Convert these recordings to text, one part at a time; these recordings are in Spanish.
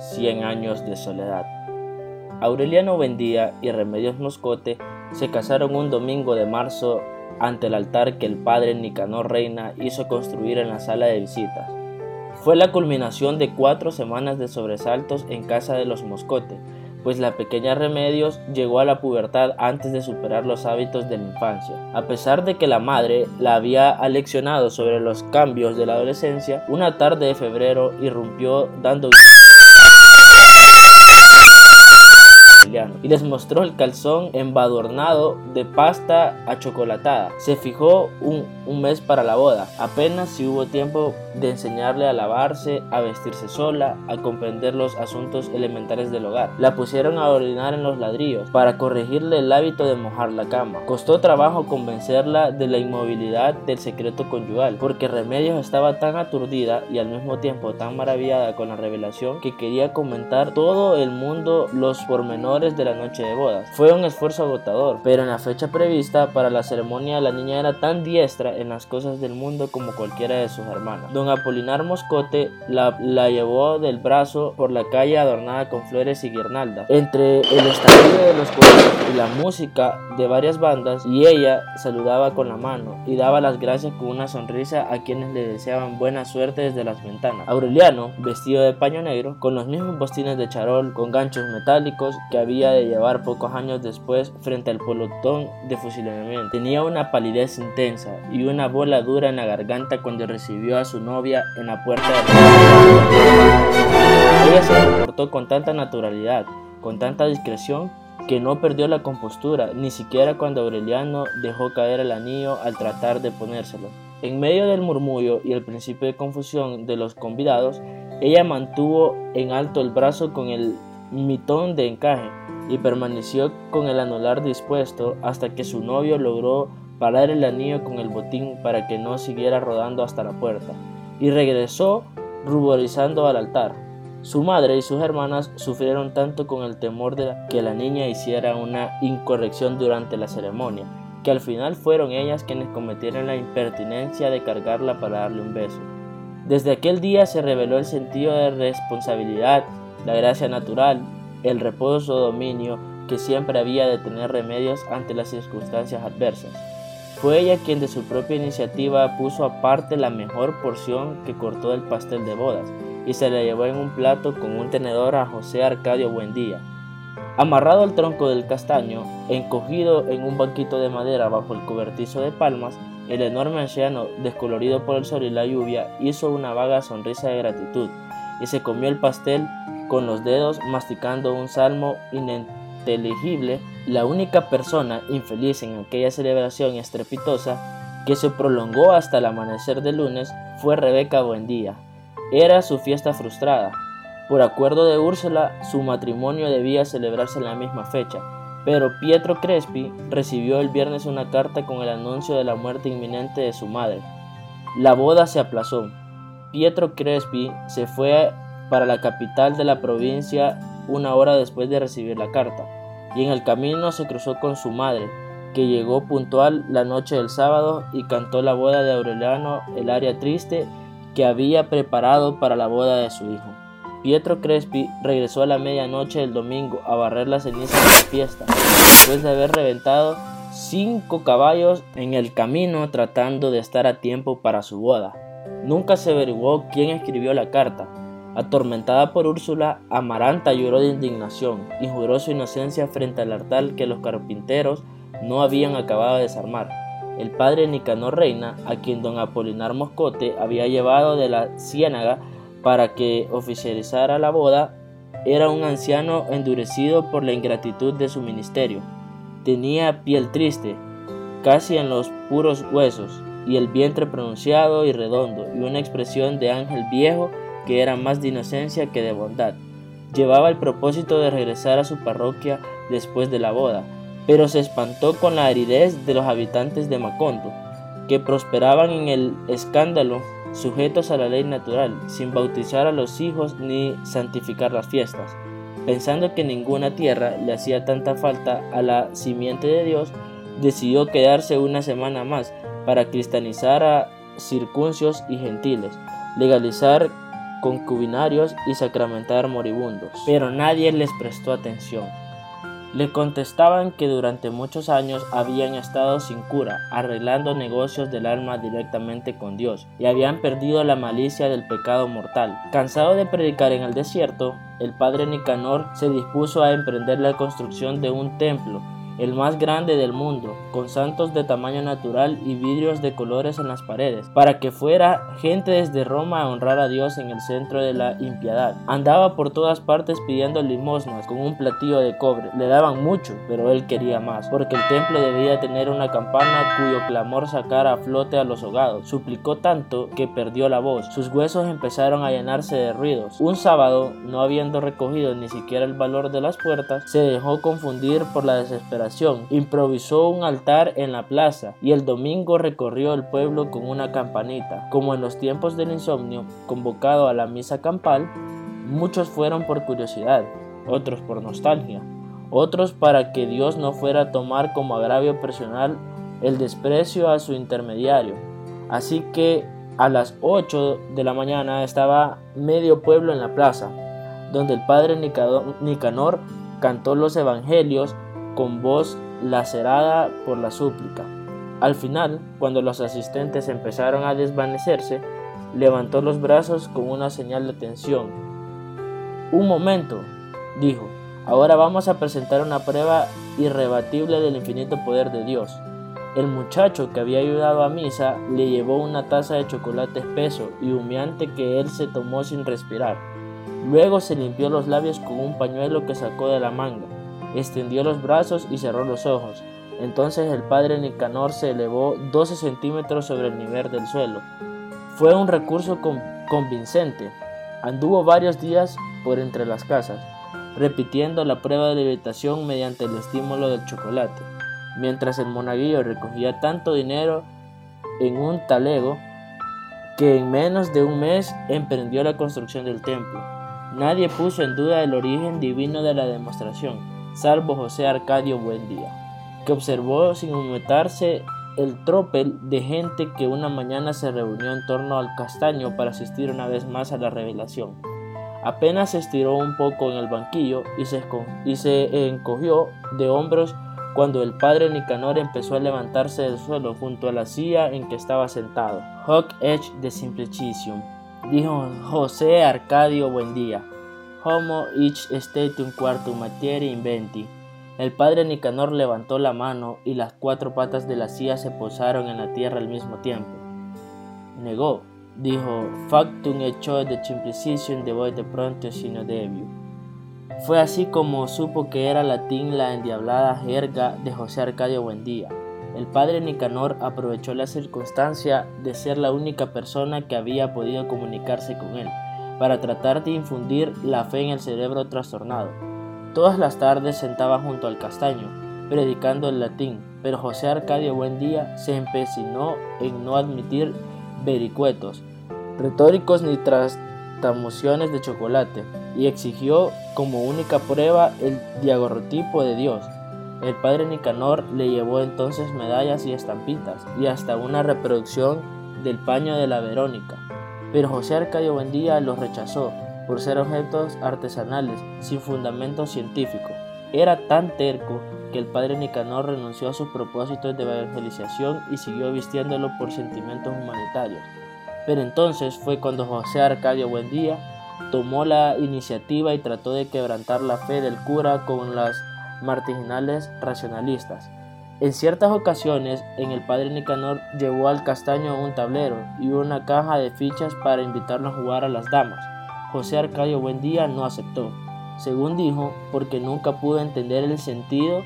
Cien años de soledad. Aureliano Buendía y Remedios Moscote se casaron un domingo de marzo ante el altar que el padre Nicanor Reina hizo construir en la sala de visitas. Fue la culminación de cuatro semanas de sobresaltos en casa de los Moscote, pues la pequeña Remedios llegó a la pubertad antes de superar los hábitos de la infancia. A pesar de que la madre la había aleccionado sobre los cambios de la adolescencia, una tarde de febrero irrumpió dando y les mostró el calzón embadurnado de pasta achocolatada. Se fijó un, un mes para la boda, apenas si hubo tiempo de enseñarle a lavarse, a vestirse sola, a comprender los asuntos elementales del hogar. La pusieron a orinar en los ladrillos para corregirle el hábito de mojar la cama. Costó trabajo convencerla de la inmovilidad del secreto conyugal, porque Remedios estaba tan aturdida y al mismo tiempo tan maravillada con la revelación que quería comentar todo el mundo los pormenores de la noche de bodas. Fue un esfuerzo agotador, pero en la fecha prevista para la ceremonia la niña era tan diestra en las cosas del mundo como cualquiera de sus hermanas. Don Apolinar Moscote la, llevó del brazo por la calle adornada con flores y guirnaldas. Entre el estallido de los cohetes y la música de varias bandas, y ella saludaba con la mano y daba las gracias con una sonrisa a quienes le deseaban buena suerte desde las ventanas. Aureliano, vestido de paño negro, con los mismos bostines de charol con ganchos metálicos que había de llevar pocos años después frente al pelotón de fusilamiento. Tenía una palidez intensa y una bola dura en la garganta cuando recibió a su novia en la puerta de la Ella se comportó con tanta naturalidad, con tanta discreción, que no perdió la compostura, ni siquiera cuando Aureliano dejó caer el anillo al tratar de ponérselo. En medio del murmullo y el principio de confusión de los convidados, ella mantuvo en alto el brazo con el mitón de encaje y permaneció con el anular dispuesto hasta que su novio logró parar el anillo con el botín para que no siguiera rodando hasta la puerta y regresó ruborizando al altar. Su madre y sus hermanas sufrieron tanto con el temor de que la niña hiciera una incorrección durante la ceremonia, que al final fueron ellas quienes cometieron la impertinencia de cargarla para darle un beso. Desde aquel día se reveló el sentido de responsabilidad, la gracia natural, el reposo dominio que siempre había de tener remedios ante las circunstancias adversas. Fue ella quien de su propia iniciativa puso aparte la mejor porción que cortó del pastel de bodas y se la llevó en un plato con un tenedor a José Arcadio Buendía. Amarrado al tronco del castaño, encogido en un banquito de madera bajo el cobertizo de palmas, el enorme anciano, descolorido por el sol y la lluvia, hizo una vaga sonrisa de gratitud y se comió el pastel con los dedos masticando un salmo ininteligible la única persona infeliz en aquella celebración estrepitosa que se prolongó hasta el amanecer del lunes fue Rebeca Buendía. Era su fiesta frustrada. Por acuerdo de Úrsula, su matrimonio debía celebrarse en la misma fecha, pero Pietro Crespi recibió el viernes una carta con el anuncio de la muerte inminente de su madre. La boda se aplazó. Pietro Crespi se fue para la capital de la provincia una hora después de recibir la carta y en el camino se cruzó con su madre, que llegó puntual la noche del sábado y cantó la boda de Aureliano el área triste que había preparado para la boda de su hijo. Pietro Crespi regresó a la medianoche del domingo a barrer las cenizas de la fiesta, después de haber reventado cinco caballos en el camino tratando de estar a tiempo para su boda. Nunca se averiguó quién escribió la carta, Atormentada por Úrsula, Amaranta lloró de indignación y juró su inocencia frente al altar que los carpinteros no habían acabado de desarmar. El padre Nicanor Reina, a quien don Apolinar Moscote había llevado de la ciénaga para que oficializara la boda, era un anciano endurecido por la ingratitud de su ministerio. Tenía piel triste, casi en los puros huesos, y el vientre pronunciado y redondo, y una expresión de ángel viejo que era más de inocencia que de bondad. Llevaba el propósito de regresar a su parroquia después de la boda, pero se espantó con la aridez de los habitantes de Macondo, que prosperaban en el escándalo, sujetos a la ley natural, sin bautizar a los hijos ni santificar las fiestas. Pensando que ninguna tierra le hacía tanta falta a la simiente de Dios, decidió quedarse una semana más para cristianizar a circuncios y gentiles, legalizar concubinarios y sacramentar moribundos, pero nadie les prestó atención. Le contestaban que durante muchos años habían estado sin cura, arreglando negocios del alma directamente con Dios, y habían perdido la malicia del pecado mortal. Cansado de predicar en el desierto, el padre Nicanor se dispuso a emprender la construcción de un templo el más grande del mundo, con santos de tamaño natural y vidrios de colores en las paredes, para que fuera gente desde Roma a honrar a Dios en el centro de la impiedad. Andaba por todas partes pidiendo limosnas con un platillo de cobre. Le daban mucho, pero él quería más, porque el templo debía tener una campana cuyo clamor sacara a flote a los ahogados. Suplicó tanto que perdió la voz. Sus huesos empezaron a llenarse de ruidos. Un sábado, no habiendo recogido ni siquiera el valor de las puertas, se dejó confundir por la desesperación improvisó un altar en la plaza y el domingo recorrió el pueblo con una campanita. Como en los tiempos del insomnio, convocado a la misa campal, muchos fueron por curiosidad, otros por nostalgia, otros para que Dios no fuera a tomar como agravio personal el desprecio a su intermediario. Así que a las 8 de la mañana estaba medio pueblo en la plaza, donde el padre Nicanor cantó los evangelios con voz lacerada por la súplica. Al final, cuando los asistentes empezaron a desvanecerse, levantó los brazos con una señal de tensión. Un momento, dijo, ahora vamos a presentar una prueba irrebatible del infinito poder de Dios. El muchacho que había ayudado a misa le llevó una taza de chocolate espeso y humeante que él se tomó sin respirar. Luego se limpió los labios con un pañuelo que sacó de la manga extendió los brazos y cerró los ojos. Entonces el padre Nicanor se elevó 12 centímetros sobre el nivel del suelo. Fue un recurso convincente. Anduvo varios días por entre las casas, repitiendo la prueba de levitación mediante el estímulo del chocolate, mientras el monaguillo recogía tanto dinero en un talego que en menos de un mes emprendió la construcción del templo. Nadie puso en duda el origen divino de la demostración salvo José Arcadio Buendía, que observó sin humetarse el tropel de gente que una mañana se reunió en torno al castaño para asistir una vez más a la revelación. Apenas se estiró un poco en el banquillo y se, encogió de hombros cuando el padre Nicanor empezó a levantarse del suelo junto a la silla en que estaba sentado. Hoc Edge de Simplicitium, dijo José Arcadio Buendía. Homo ich un quartum materia inventi. El padre Nicanor levantó la mano y las cuatro patas de la silla se posaron en la tierra al mismo tiempo. Negó, dijo, factum hecho de simplicium de voy de pronto sino debio. Fue así como supo que era latín la endiablada jerga de José Arcadio Buendía. El padre Nicanor aprovechó la circunstancia de ser la única persona que había podido comunicarse con él para tratar de infundir la fe en el cerebro trastornado. Todas las tardes sentaba junto al castaño, predicando el latín, pero José Arcadio Buendía se empecinó en no admitir vericuetos, retóricos ni trastamuciones de chocolate, y exigió como única prueba el diagorrotipo de Dios. El padre Nicanor le llevó entonces medallas y estampitas, y hasta una reproducción del paño de la Verónica. Pero José Arcadio Buendía los rechazó por ser objetos artesanales sin fundamento científico. Era tan terco que el padre Nicanor renunció a sus propósitos de evangelización y siguió vistiéndolo por sentimientos humanitarios. Pero entonces fue cuando José Arcadio Buendía tomó la iniciativa y trató de quebrantar la fe del cura con las marginales racionalistas. En ciertas ocasiones, en el padre Nicanor llevó al castaño un tablero y una caja de fichas para invitarlo a jugar a las damas. José Arcadio Buendía no aceptó, según dijo, porque nunca pudo entender el sentido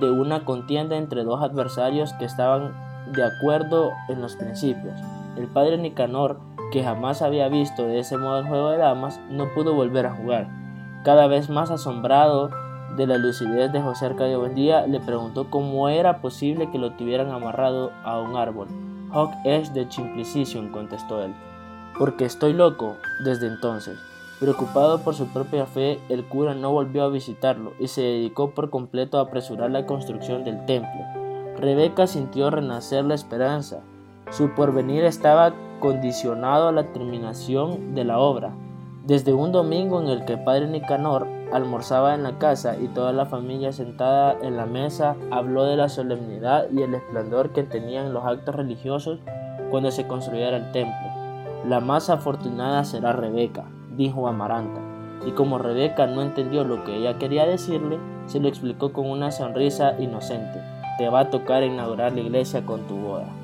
de una contienda entre dos adversarios que estaban de acuerdo en los principios. El padre Nicanor, que jamás había visto de ese modo el juego de damas, no pudo volver a jugar. Cada vez más asombrado de la lucidez de José Arcadio Buendía, le preguntó cómo era posible que lo tuvieran amarrado a un árbol. Hoc es de Simplicium, contestó él. Porque estoy loco desde entonces. Preocupado por su propia fe, el cura no volvió a visitarlo y se dedicó por completo a apresurar la construcción del templo. Rebeca sintió renacer la esperanza. Su porvenir estaba condicionado a la terminación de la obra. Desde un domingo en el que padre Nicanor almorzaba en la casa y toda la familia sentada en la mesa habló de la solemnidad y el esplendor que tenían los actos religiosos cuando se construyera el templo. La más afortunada será Rebeca, dijo Amaranta, y como Rebeca no entendió lo que ella quería decirle, se lo explicó con una sonrisa inocente. Te va a tocar inaugurar la iglesia con tu boda.